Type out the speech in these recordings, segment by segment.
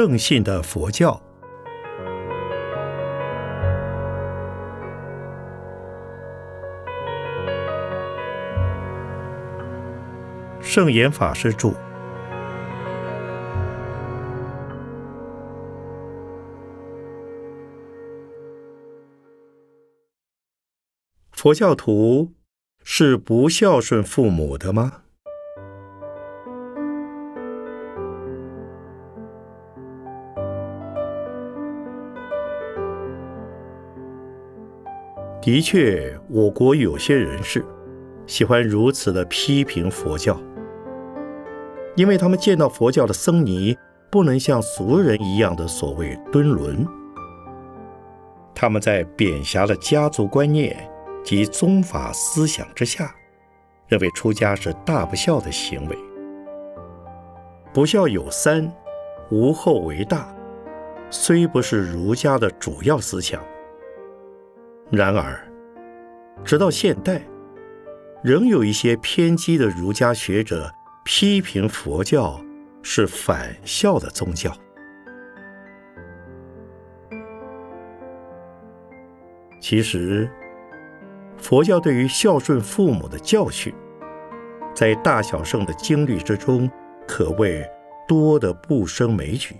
正信的佛教。圣严法师著。佛教徒是不孝顺父母的吗？的确，我国有些人士喜欢如此的批评佛教，因为他们见到佛教的僧尼不能像俗人一样的所谓敦伦，他们在贬狭的家族观念及宗法思想之下，认为出家是大不孝的行为。不孝有三，无后为大，虽不是儒家的主要思想。然而，直到现代，仍有一些偏激的儒家学者批评佛教是反孝的宗教。其实，佛教对于孝顺父母的教训，在大小圣的经律之中，可谓多得不胜枚举。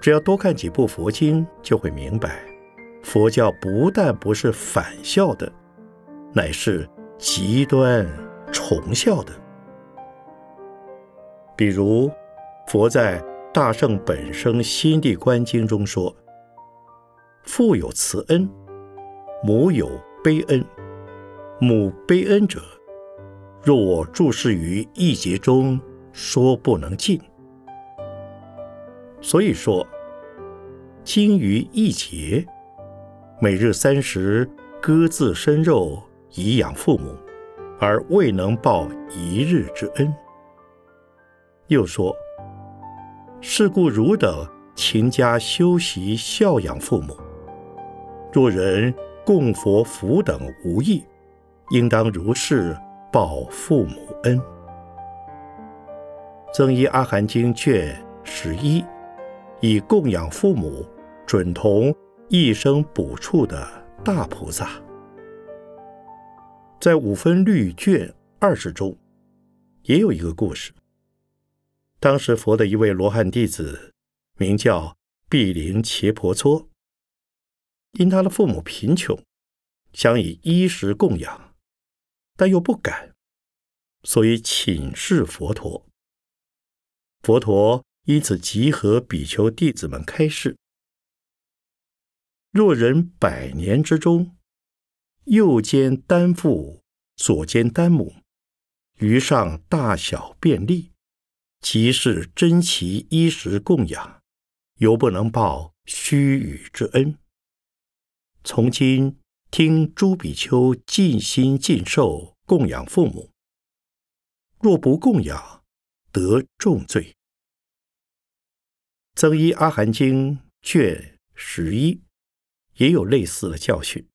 只要多看几部佛经，就会明白。佛教不但不是反孝的，乃是极端崇孝的。比如，佛在《大圣本生心地观经》中说：“父有慈恩，母有悲恩。母悲恩者，若我注视于一节中，说不能尽。”所以说，精于一节。每日三食，割自身肉以养父母，而未能报一日之恩。又说：是故汝等勤加修习孝养父母。若人供佛福等无益，应当如是报父母恩。增一阿含经卷十一，以供养父母准同。一生补处的大菩萨，在五分律卷二十中，也有一个故事。当时佛的一位罗汉弟子，名叫毗陵伽婆娑，因他的父母贫穷，想以衣食供养，但又不敢，所以请示佛陀。佛陀因此集合比丘弟子们开示。若人百年之中，右肩担父，左肩担母，于上大小便利，即是珍其衣食供养，犹不能报须臾之恩。从今听诸比丘尽心尽寿供养父母，若不供养，得重罪。增一阿含经卷十一。也有类似的教训。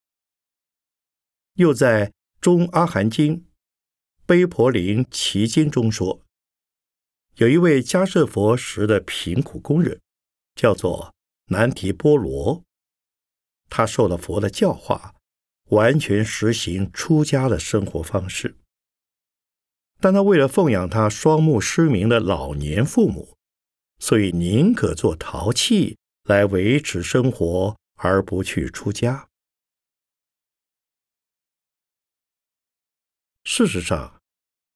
又在《中阿含经·悲婆林奇经》中说，有一位迦舍佛时的贫苦工人，叫做南提波罗，他受了佛的教化，完全实行出家的生活方式。但他为了奉养他双目失明的老年父母，所以宁可做陶器来维持生活。而不去出家。事实上，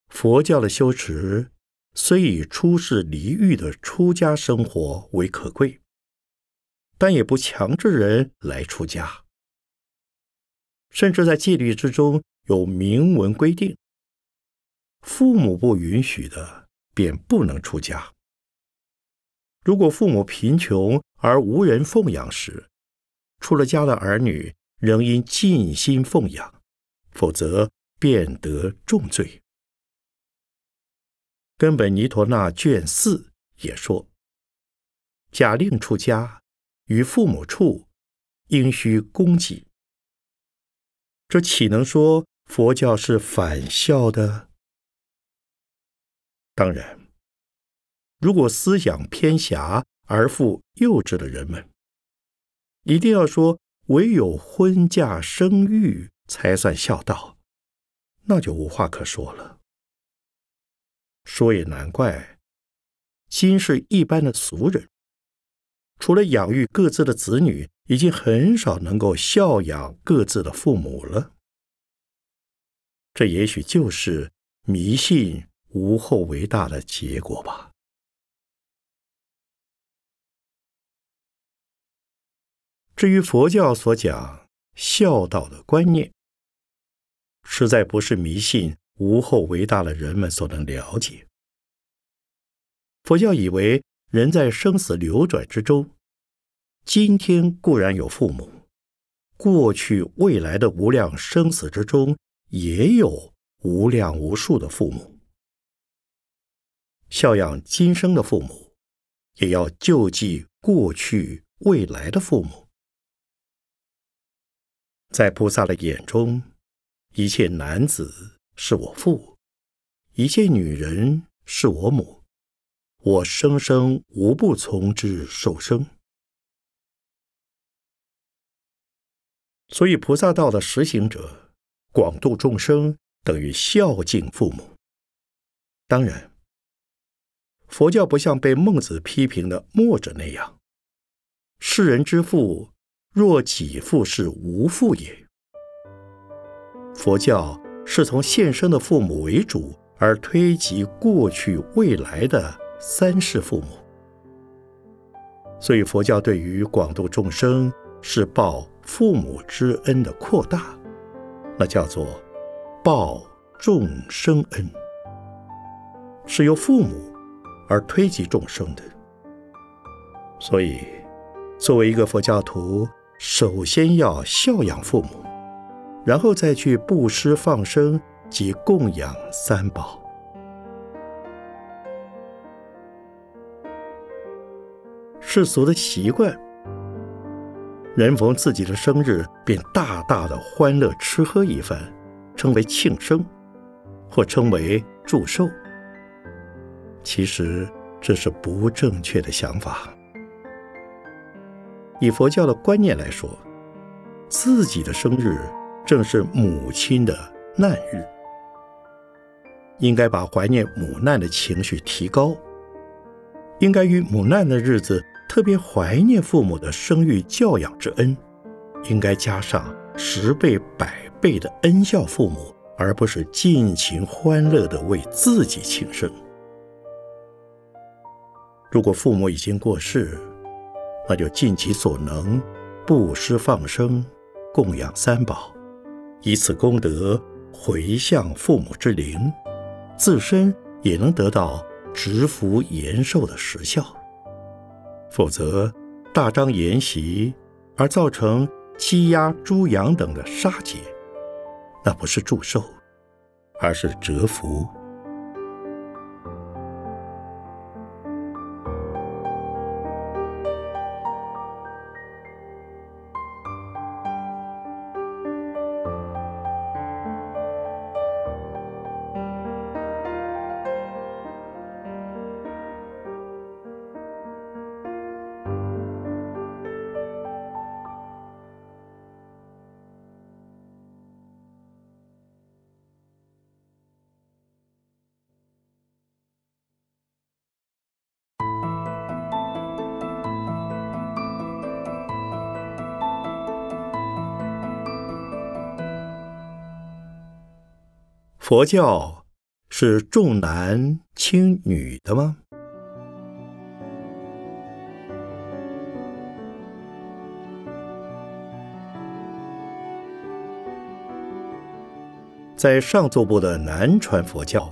佛教的修持虽以出世离欲的出家生活为可贵，但也不强制人来出家。甚至在戒律之中有明文规定：父母不允许的，便不能出家。如果父母贫穷而无人奉养时，出了家的儿女仍应尽心奉养，否则便得重罪。根本尼陀那卷四也说：假令出家，与父母处，应须恭敬。这岂能说佛教是反孝的？当然，如果思想偏狭而富幼稚的人们，一定要说唯有婚嫁生育才算孝道，那就无话可说了。说也难怪，今世一般的俗人，除了养育各自的子女，已经很少能够孝养各自的父母了。这也许就是迷信无后为大的结果吧。至于佛教所讲孝道的观念，实在不是迷信无后为大的人们所能了解。佛教以为人在生死流转之中，今天固然有父母，过去未来的无量生死之中也有无量无数的父母。孝养今生的父母，也要救济过去未来的父母。在菩萨的眼中，一切男子是我父，一切女人是我母，我生生无不从之受生。所以，菩萨道的实行者，广度众生，等于孝敬父母。当然，佛教不像被孟子批评的墨者那样，世人之父。若己父是无父也。佛教是从现生的父母为主，而推及过去未来的三世父母。所以佛教对于广度众生是报父母之恩的扩大，那叫做报众生恩，是由父母而推及众生的。所以，作为一个佛教徒。首先要孝养父母，然后再去布施放生及供养三宝。世俗的习惯，人逢自己的生日便大大的欢乐吃喝一番，称为庆生，或称为祝寿。其实这是不正确的想法。以佛教的观念来说，自己的生日正是母亲的难日，应该把怀念母难的情绪提高，应该于母难的日子特别怀念父母的生育教养之恩，应该加上十倍百倍的恩孝父母，而不是尽情欢乐的为自己庆生。如果父母已经过世，那就尽其所能，布施放生，供养三宝，以此功德回向父母之灵，自身也能得到植福延寿的实效。否则，大张筵席而造成鸡鸭猪羊等的杀劫，那不是祝寿，而是折福。佛教是重男轻女的吗？在上座部的南传佛教，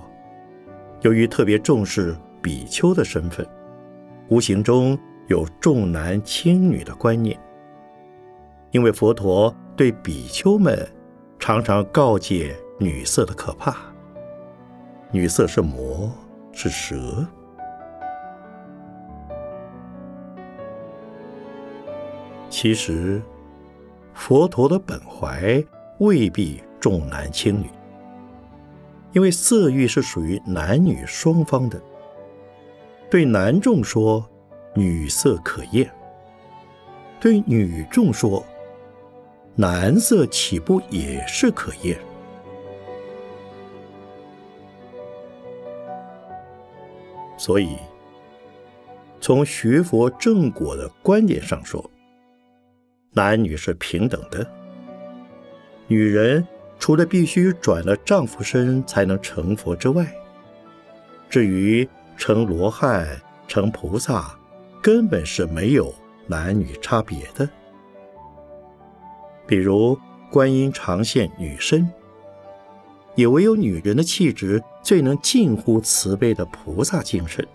由于特别重视比丘的身份，无形中有重男轻女的观念。因为佛陀对比丘们常常告诫。女色的可怕，女色是魔，是蛇。其实，佛陀的本怀未必重男轻女，因为色欲是属于男女双方的。对男众说，女色可厌；对女众说，男色岂不也是可厌？所以，从学佛正果的观点上说，男女是平等的。女人除了必须转了丈夫身才能成佛之外，至于成罗汉、成菩萨，根本是没有男女差别的。比如观音常现女身，也唯有女人的气质最能近乎慈悲的菩萨精神。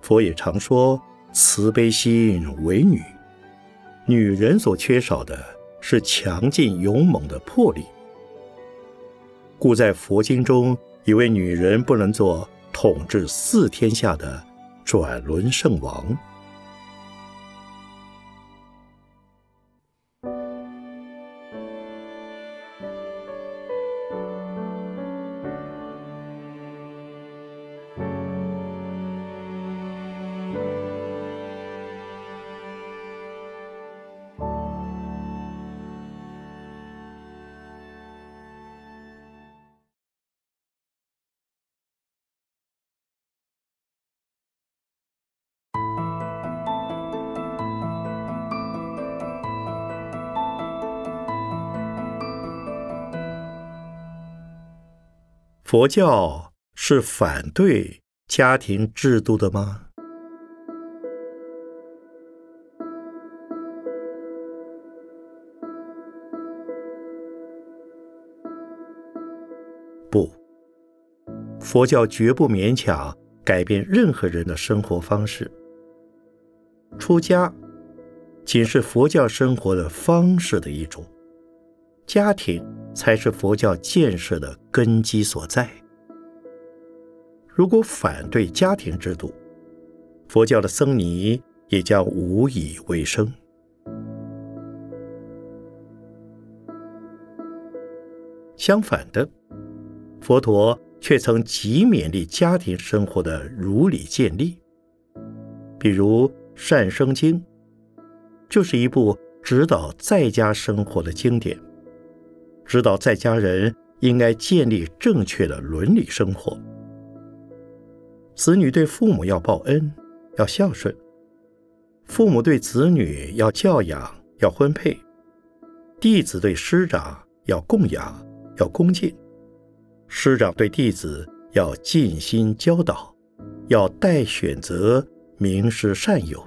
佛也常说慈悲心为女，女人所缺少的是强劲勇猛的魄力，故在佛经中以为女人不能做统治四天下的转轮圣王。佛教是反对家庭制度的吗？不，佛教绝不勉强改变任何人的生活方式。出家仅是佛教生活的方式的一种，家庭。才是佛教建设的根基所在。如果反对家庭制度，佛教的僧尼也将无以为生。相反的，佛陀却曾极勉励家庭生活的如理建立。比如《善生经》，就是一部指导在家生活的经典。指导在家人应该建立正确的伦理生活。子女对父母要报恩，要孝顺；父母对子女要教养，要婚配；弟子对师长要供养，要恭敬；师长对弟子要尽心教导，要待选择，明师善友；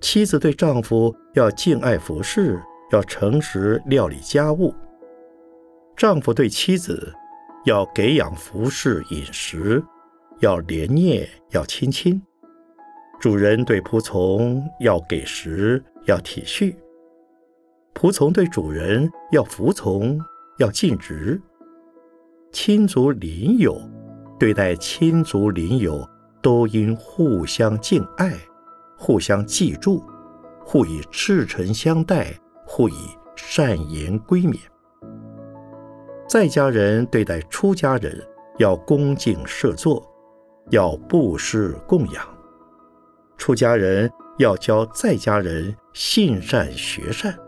妻子对丈夫要敬爱服侍。要诚实料理家务，丈夫对妻子要给养服侍饮食，要怜念要亲亲；主人对仆从要给食要体恤，仆从对主人要服从要尽职；亲族邻友对待亲族邻友都应互相敬爱，互相记住，互以赤诚相待。互以善言归勉。在家人对待出家人要恭敬设座，要布施供养；出家人要教在家人信善学善。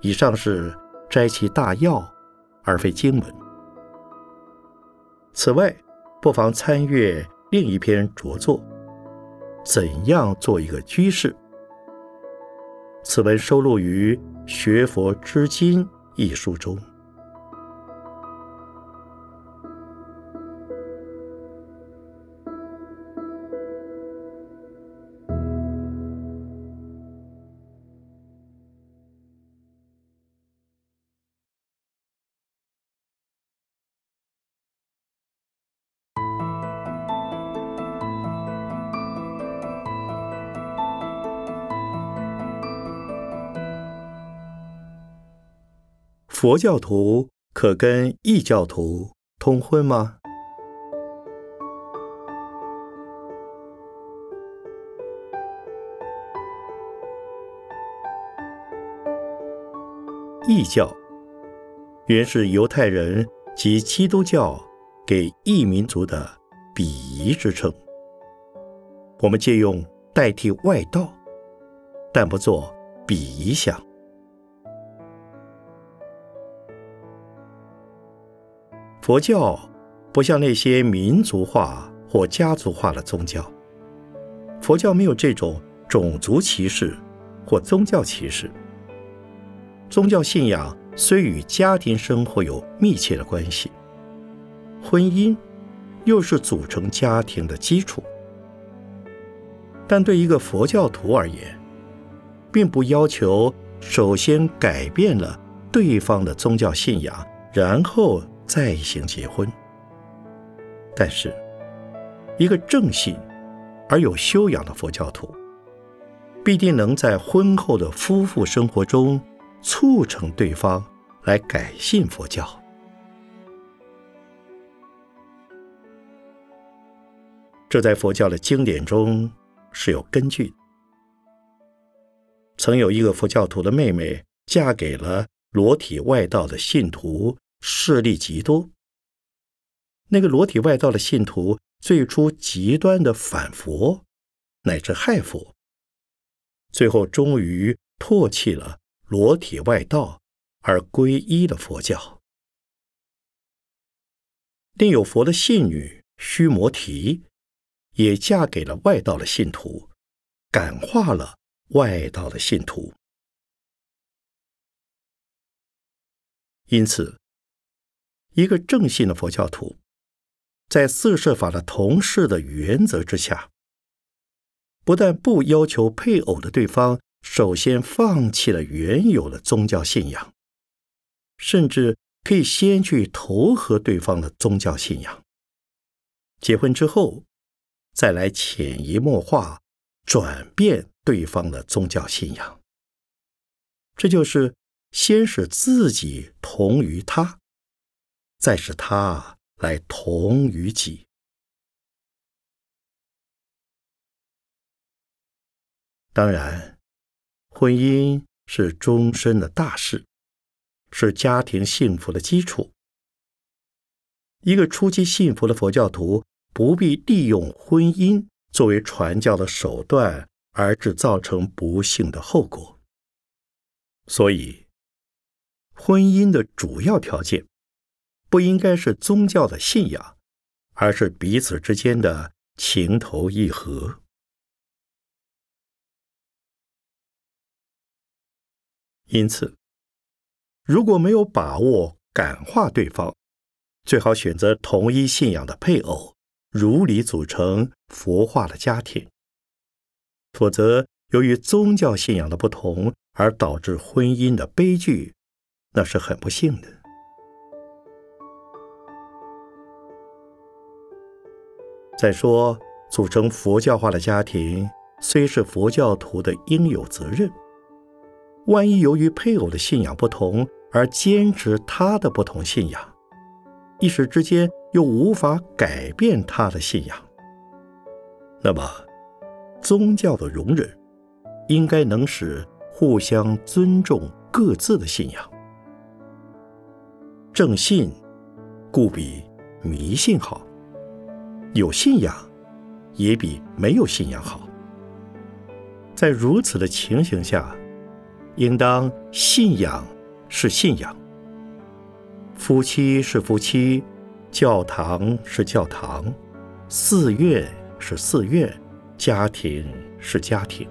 以上是摘其大要，而非经文。此外，不妨参阅另一篇着作：怎样做一个居士。此文收录于《学佛之经》一书中。佛教徒可跟异教徒通婚吗？异教原是犹太人及基督教给异民族的鄙夷之称。我们借用代替外道，但不做鄙夷想。佛教不像那些民族化或家族化的宗教，佛教没有这种种族歧视或宗教歧视。宗教信仰虽与家庭生活有密切的关系，婚姻又是组成家庭的基础。但对一个佛教徒而言，并不要求首先改变了对方的宗教信仰，然后再行结婚。但是，一个正信而有修养的佛教徒，必定能在婚后的夫妇生活中促成对方来改信佛教。这在佛教的经典中。是有根据的。曾有一个佛教徒的妹妹嫁给了裸体外道的信徒，势力极多。那个裸体外道的信徒最初极端的反佛，乃至害佛，最后终于唾弃了裸体外道，而皈依了佛教。另有佛的信女须摩提。也嫁给了外道的信徒，感化了外道的信徒。因此，一个正信的佛教徒，在四摄法的同事的原则之下，不但不要求配偶的对方首先放弃了原有的宗教信仰，甚至可以先去投合对方的宗教信仰。结婚之后。再来潜移默化转变对方的宗教信仰，这就是先使自己同于他，再使他来同于己。当然，婚姻是终身的大事，是家庭幸福的基础。一个初期幸福的佛教徒。不必利用婚姻作为传教的手段，而致造成不幸的后果。所以，婚姻的主要条件不应该是宗教的信仰，而是彼此之间的情投意合。因此，如果没有把握感化对方，最好选择同一信仰的配偶。如理组成佛化的家庭，否则由于宗教信仰的不同而导致婚姻的悲剧，那是很不幸的。再说，组成佛教化的家庭虽是佛教徒的应有责任，万一由于配偶的信仰不同而坚持他的不同信仰，一时之间。又无法改变他的信仰，那么宗教的容忍应该能使互相尊重各自的信仰。正信故比迷信好，有信仰也比没有信仰好。在如此的情形下，应当信仰是信仰，夫妻是夫妻。教堂是教堂，寺院是寺院，家庭是家庭。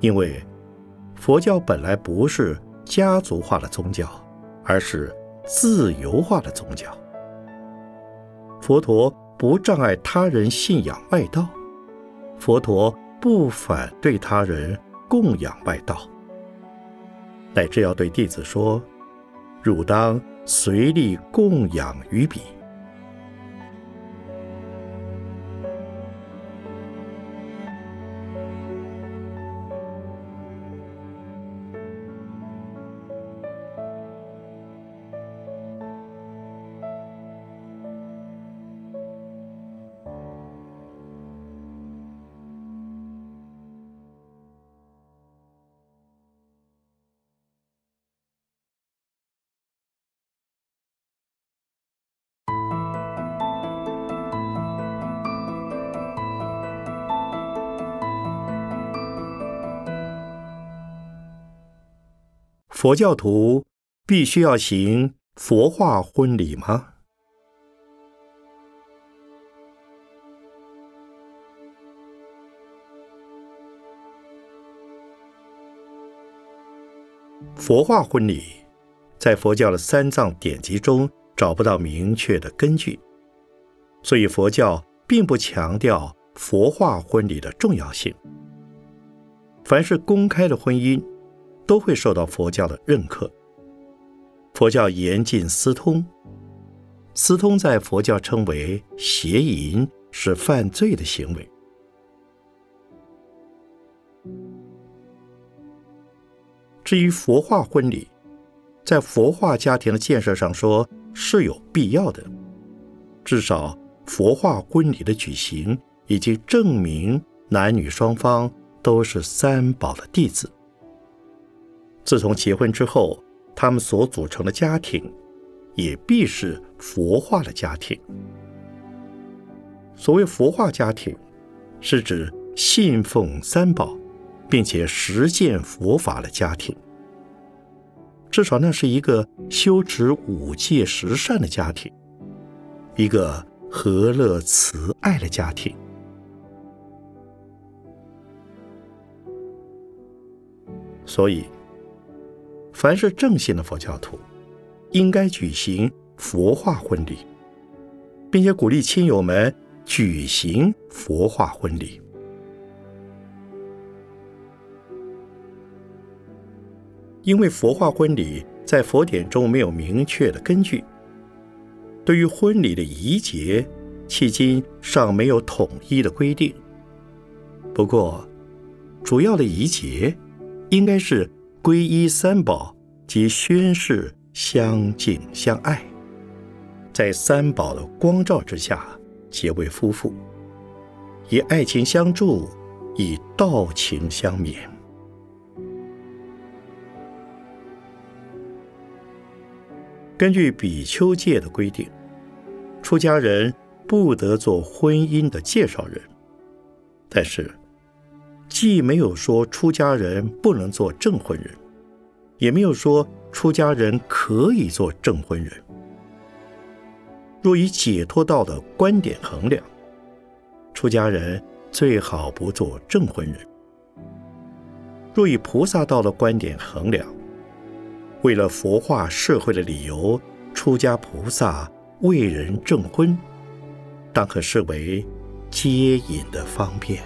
因为佛教本来不是家族化的宗教，而是自由化的宗教。佛陀不障碍他人信仰外道，佛陀不反对他人供养外道，乃至要对弟子说：“汝当。”随力供养于彼。佛教徒必须要行佛化婚礼吗？佛化婚礼在佛教的三藏典籍中找不到明确的根据，所以佛教并不强调佛化婚礼的重要性。凡是公开的婚姻，都会受到佛教的认可。佛教严禁私通，私通在佛教称为邪淫，是犯罪的行为。至于佛化婚礼，在佛化家庭的建设上说是有必要的。至少佛化婚礼的举行已经证明男女双方都是三宝的弟子。自从结婚之后，他们所组成的家庭也必是佛化的家庭。所谓佛化家庭，是指信奉三宝。并且实践佛法的家庭，至少那是一个修持五戒十善的家庭，一个和乐慈爱的家庭。所以，凡是正信的佛教徒，应该举行佛化婚礼，并且鼓励亲友们举行佛化婚礼。因为佛化婚礼在佛典中没有明确的根据，对于婚礼的仪节，迄今尚没有统一的规定。不过，主要的仪节应该是皈依三宝及宣誓相敬相爱，在三宝的光照之下结为夫妇，以爱情相助，以道情相勉。根据比丘戒的规定，出家人不得做婚姻的介绍人。但是，既没有说出家人不能做证婚人，也没有说出家人可以做证婚人。若以解脱道的观点衡量，出家人最好不做证婚人；若以菩萨道的观点衡量，为了佛化社会的理由，出家菩萨为人证婚，当可视为接引的方便。